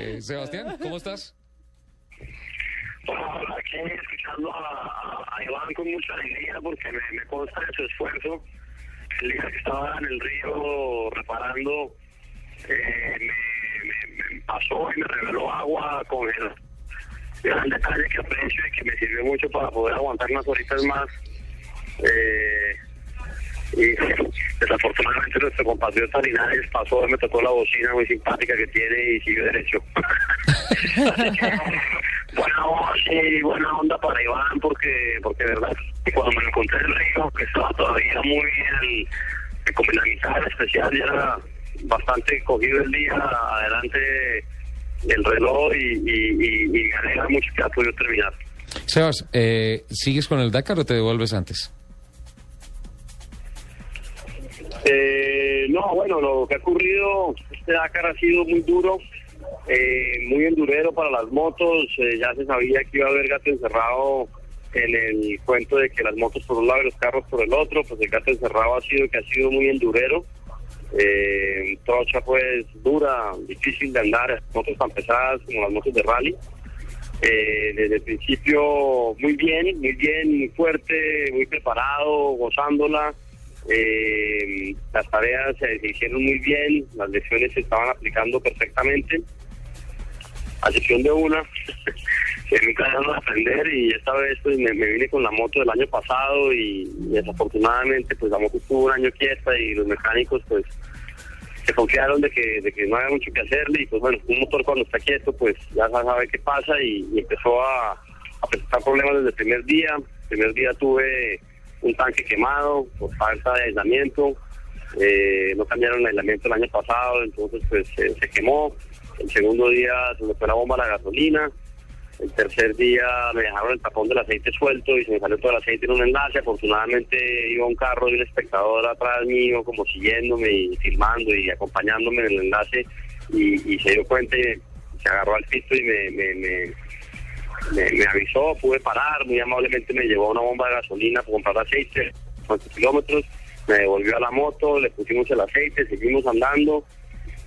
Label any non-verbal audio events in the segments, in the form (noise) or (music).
Eh, Sebastián, ¿cómo estás? Aquí escuchando a, Iván con mucha alegría porque me, consta de su esfuerzo. El día que estaba en el río reparando, eh, me, pasó y me reveló agua con el gran detalle que aprecio y que me sirvió mucho para poder aguantar unas horitas más. Eh, y desafortunadamente nuestro compatriota Linares pasó, me tocó la bocina muy simpática que tiene y siguió derecho. (laughs) Así que, buena voz y buena onda para Iván porque, porque de verdad, cuando me lo encontré en el río, que estaba todavía muy en como en la del especial, ya era bastante cogido el día, adelante el reloj y, y, y, y mucho que ha podido terminar. Sebas, eh, ¿sigues con el Dakar o te devuelves antes? Eh, no, bueno, lo que ha ocurrido, este Dakar ha sido muy duro, eh, muy endurero para las motos. eh, ya se sabía que iba a haber gato encerrado en el cuento de que las motos por un lado y los carros por el otro. Pues el gato encerrado ha sido que ha sido muy endurero. Eh, trocha pues dura, difícil de andar, motos tan pesadas como las motos de rally. Eh, desde el principio muy bien, muy bien, muy fuerte, muy preparado, gozándola. Eh, las tareas se, hicieron muy bien, las lecciones se estaban aplicando perfectamente, a excepción de una, (laughs) que nunca dejaron de aprender y esta vez pues me, vine con la moto del año pasado y, desafortunadamente pues la moto estuvo un año quieta y los mecánicos pues se confiaron de que, de que no había mucho que hacerle y pues bueno, un motor cuando está quieto pues ya sabe qué pasa y, y empezó a, a presentar problemas desde el primer día. El primer día tuve un tanque quemado por falta de aislamiento, eh, no cambiaron el aislamiento el año pasado, entonces pues se- se quemó. El segundo día se me fue la bomba la gasolina. El tercer día me dejaron el tapón del aceite suelto y se me salió todo el aceite en un enlace. Afortunadamente iba un carro y un espectador atrás mío como siguiéndome y filmando y acompañándome en el enlace y, y se dio cuenta y se agarró al pito y me, me, me, me, avisó, pude parar, muy amablemente me llevó una bomba de gasolina para comprar aceite, cuántos kilómetros, me devolvió a la moto, le pusimos el aceite, seguimos andando.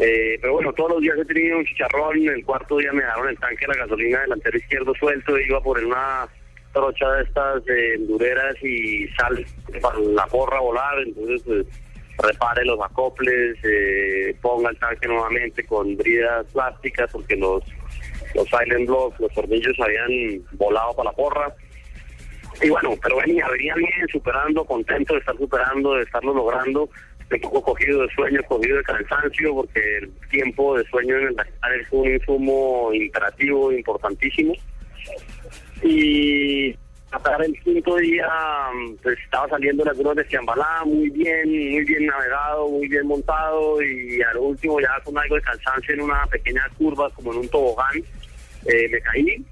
Eh, pero bueno, todos los días he tenido un chicharrón. El cuarto día me dejaron el tanque de la gasolina delantero izquierdo suelto. Iba por una trocha de estas eh, endureras y sal para la porra volar. Entonces, pues, repare los acoples, eh, ponga el tanque nuevamente con bridas plásticas porque los, los silent blocks, los tornillos habían volado para la porra. Y bueno, pero venía, venía bien, superando, contento de estar superando, de estarlo logrando. Un poco cogido de sueño, cogido de cansancio, porque el tiempo de sueño en el Dakar es un insumo imperativo, importantísimo. Y hasta el quinto día, pues estaba saliendo las dunas de Ciambalá, muy bien, muy bien navegado, muy bien montado, y al último ya con algo de cansancio en una pequeña curva, como en un tobogán, eh, me caí.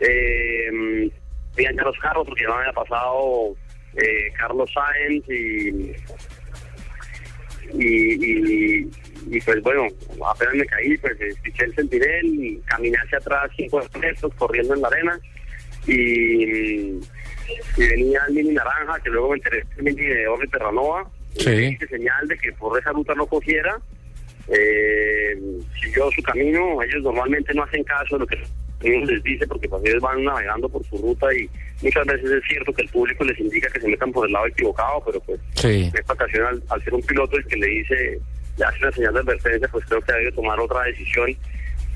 Eh, veían ya los carros porque ya me había pasado eh, Carlos Sáenz y, y, y, y, pues bueno, apenas me caí, pues escuché el sentinel y caminé hacia atrás cinco metros corriendo en la arena y, y venía el mini naranja que luego me enteré que mini de Orri Terranova Sí. y hice señal de que por esa ruta no cogiera eh, siguió su camino. Ellos normalmente no hacen caso de lo que uno les dice porque pues, ellos van navegando por su ruta y muchas veces es cierto que el público les indica que se metan por el lado equivocado, pero pues Sí. en esta ocasión al, al ser un piloto el que le dice, le hace una señal de advertencia, pues creo que ha debido tomar otra decisión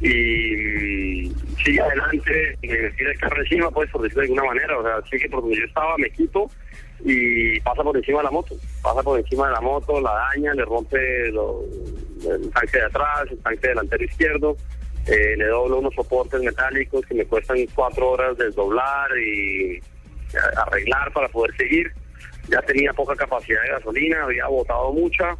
y mm, sigue adelante, me tira el carro encima, pues por decirlo de alguna manera, o sea, sigue por donde yo estaba, me quito y pasa por encima de la moto, pasa por encima de la moto, la daña, le rompe lo- el tanque de atrás, el tanque delantero izquierdo, eh, le doblo unos soportes metálicos que me cuestan cuatro horas desdoblar y arreglar para poder seguir. Ya tenía poca capacidad de gasolina, había botado mucha.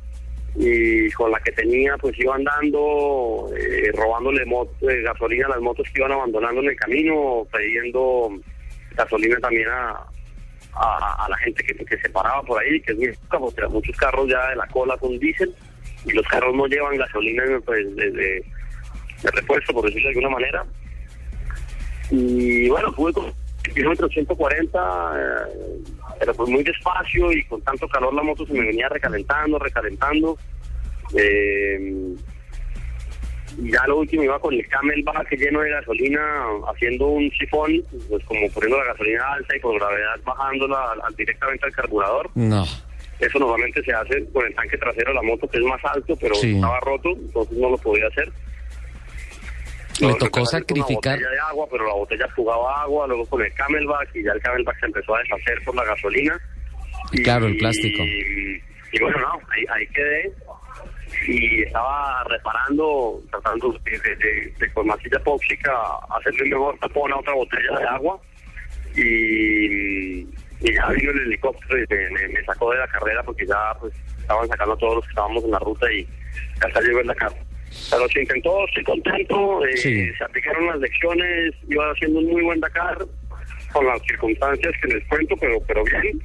y con la que tenía pues iba andando, eh, robándole eh, gasolina a las motos que iban abandonando en el camino, pidiendo gasolina también a, a, a la gente que, que se paraba por ahí, que es muy porque muchos carros ya de la cola con diésel y los carros no llevan gasolina pues, de, repuesto, por decirlo de alguna manera. Y bueno, pude con kilómetro 140, eh, pero pues muy despacio y con tanto calor la moto se me venía recalentando, recalentando. Eh, y ya lo último iba con el camelback lleno de gasolina, haciendo un sifón, pues como poniendo la gasolina alta y por gravedad bajándola al- al- directamente al carburador. No. Eso normalmente se hace con el tanque trasero de la moto, que es más alto, pero Sí. estaba roto, entonces no lo podía hacer. Le tocó sacrificar. Una botella de agua, pero la botella jugaba agua, luego con el camelback, y ya el camelback se empezó a deshacer por la gasolina. Y- Claro, el plástico. Y, y bueno, no, ahí, ahí quedé. Y estaba reparando, tratando de, de, de- de con masilla epóxica hacerle un mejor tapón a otra botella de agua. Y, y ya vino el helicóptero y me, me- me sacó de la carrera porque ya pues estaban sacando a todos los que estábamos en la ruta y hasta llegó en la casa. Pero se intentó, estoy contento, eh, Sí. se aplicaron las lecciones, iba haciendo un muy buen Dakar con las circunstancias que les cuento, pero pero bien.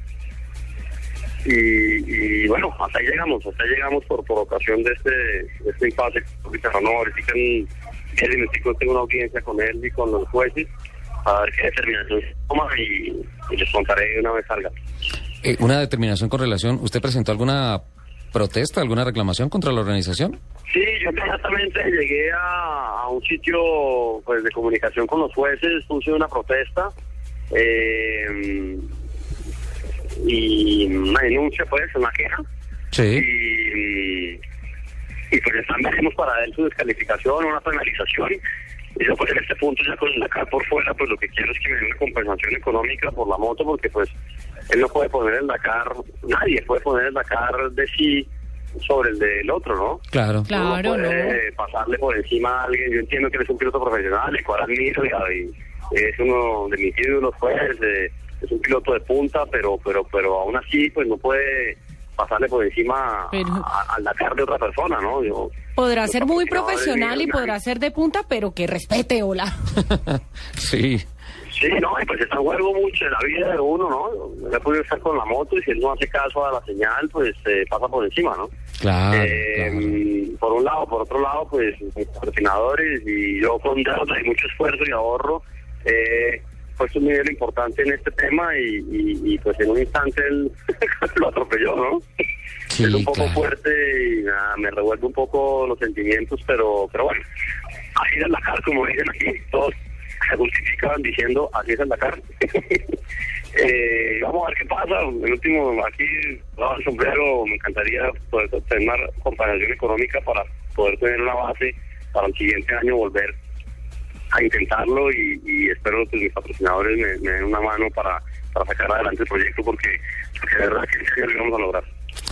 Y, y bueno, hasta ahí llegamos, hasta ahí llegamos por, por ocasión de este, de este impasse. No, ahorita en 10 minuticos tengo una audiencia con él y con los jueces a ver qué determinación se toma y, y les contaré una vez salga. Eh, una determinación con relación. ¿Usted presentó alguna protesta, alguna reclamación contra la organización? Sí, yo inmediatamente llegué a, a un sitio pues de comunicación con los jueces, puse una protesta eh, y una denuncia, pues, una queja. Sí. Y, y pues están veremos para él su descalificación, una penalización. Y yo pues en este punto ya con la cara por fuera, pues lo que quiero es que me dé una compensación económica por la moto, porque pues él no puede poner el Dakar, nadie puede poner el Dakar de sí sobre el del otro, ¿no? Claro. Claro, Uno ¿no? puede pasarle por encima a alguien. Yo entiendo que él es un piloto profesional, el cual admiro y es uno de mis ídolos, pues, eh, es un piloto de punta, pero, pero, pero aún así, pues no puede pasarle por encima Pero- a- al Dakar de otra persona, ¿no? Yo, Podrá ser muy profesional y podrá ser de punta, pero que respete, hola. (laughs) sí. Sí, no, y pues está juego mucho en la vida de uno, ¿no? No puede estar con la moto y si él no hace caso a la señal, pues eh, pasa por encima, ¿no? Claro, Eh, claro. Por un lado, por otro lado, pues mis patrocinadores y yo con deuda y mucho esfuerzo y ahorro, eh, puesto un nivel importante en este tema y, y- y, pues en un instante él (laughs) lo atropelló, ¿no? Sí, es un poco claro. fuerte y nada, me revuelve un poco los sentimientos, pero pero bueno, así es el Dakar, como dicen aquí, todos se justificaban diciendo así es el Dakar. (laughs) Eh, vamos a ver qué pasa. El último, aquí, el sombrero, me encantaría poder tener una compensación económica para poder tener una base para el siguiente año volver a intentarlo y, y espero que mis patrocinadores me, den una mano para, para sacar adelante el proyecto porque, porque de verdad que lo vamos a lograr.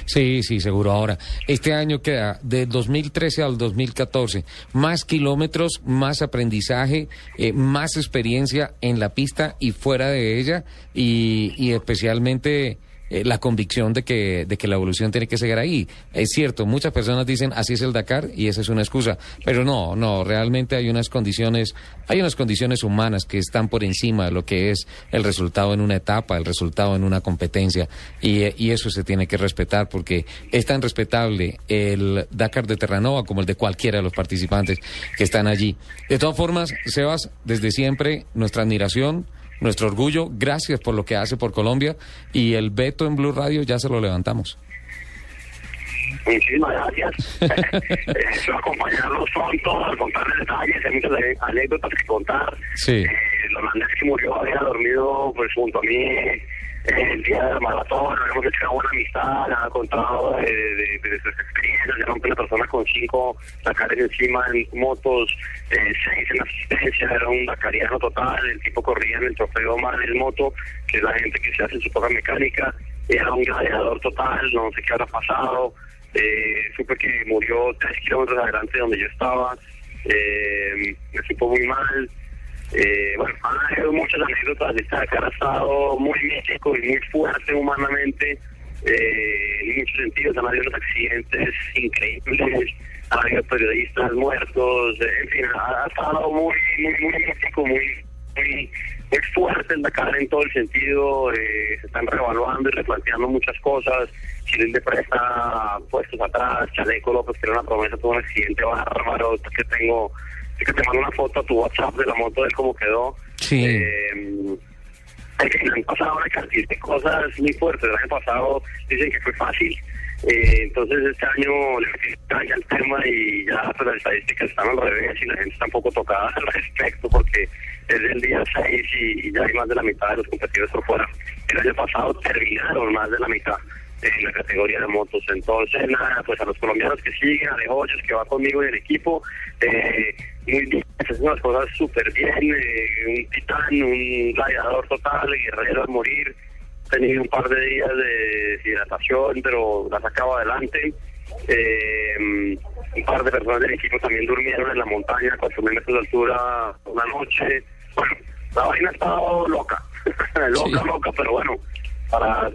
Sí, sí, seguro. Ahora, este año queda del 2013 al 2014. Más kilómetros, más aprendizaje, eh, más experiencia en la pista y fuera de ella y, y especialmente eh, la convicción de que, de que la evolución tiene que seguir ahí. Es cierto, muchas personas dicen así es el Dakar y esa es una excusa, pero no, no, realmente hay unas condiciones, hay unas condiciones humanas que están por encima de lo que es el resultado en una etapa, el resultado en una competencia y, y eso se tiene que respetar porque es tan respetable el Dakar de Terranova como el de cualquiera de los participantes que están allí. De todas formas, Sebas, desde siempre nuestra admiración nuestro orgullo. Gracias por lo que hace por Colombia y el veto en Blue Radio ya se lo levantamos. Muchísimas gracias. (laughs) Eso acompañarlos pronto, al contarles detalles, hay muchas anécdotas que contar. Sí. Eh, Hernández que murió había dormido pues junto a mí el día del maratón, hemos hecho una amistad, ha contado de, de, de sus experiencias, era una persona con cinco Dakares encima en motos, eh, seis en asistencia, era un Dakariano total, el tipo corría en el trofeo más del moto, que es la gente que se hace su propia mecánica, era un gladiador total, no sé qué habrá pasado, eh, supe que murió tres kilómetros adelante de donde yo estaba, eh, me supo muy mal, eh, bueno, (laughs) han habido muchas anécdotas de ha estado muy mítico y muy fuerte humanamente eh, en muchos sentidos han habido unos accidentes increíbles, ha habido periodistas muertos, en fin, ha, estado muy, muy, muy místico, muy, muy, muy fuerte en Dakar en todo el sentido, eh, se están revaluando y replanteando muchas cosas, Chile de presta puestos atrás, Chaleco López que era una promesa, tuvo un accidente bárbaro, que tengo, que te mando una foto a tu WhatsApp de la moto de cómo quedó. Sí. Eh, fin, han pasado una cantidad de cosas muy fuertes. El año pasado dicen que fue fácil. Eh, entonces este año le metí al tema y ya pues, las estadísticas están al revés y la gente está un poco tocada (laughs) al respecto porque es el día 6 y, y ya hay más de la mitad de los competidores por fuera. El año pasado terminaron más de la mitad en la categoría de motos. Entonces, nada, pues a los colombianos que siguen, a Hoyos que va conmigo en el equipo, eh, muy bien, es unas cosas súper bien, eh, un titán, un gladiador total, guerrero a morir, tenido un par de días de deshidratación, pero la sacaba adelante. Eh, un par de personas del equipo también durmieron en la montaña a 4.000 metros de altura una noche. Bueno, la vaina ha estado loca, (laughs) loca, Sí. loca, pero bueno, para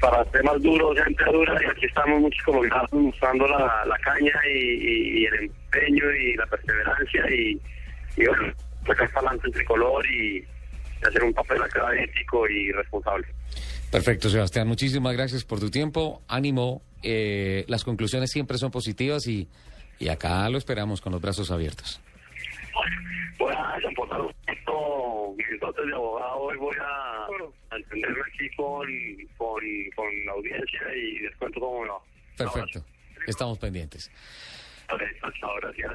para temas duros, gente dura, y aquí estamos muchos como mostrando la, la caña y, el empeño y la perseverancia y, y bueno, sacar para adelante el tricolor y, hacer un papel acá ético y responsable. Perfecto, Sebastián. Muchísimas gracias por tu tiempo. Ánimo. eh, las conclusiones siempre son positivas y, y acá lo esperamos con los brazos abiertos. Voy a desembolsar un poquito mis dotes de abogado y voy a, a entenderme aquí con, con, con la audiencia y les cuento cómo va. Perfecto. Estamos pendientes. Vale, chao, gracias.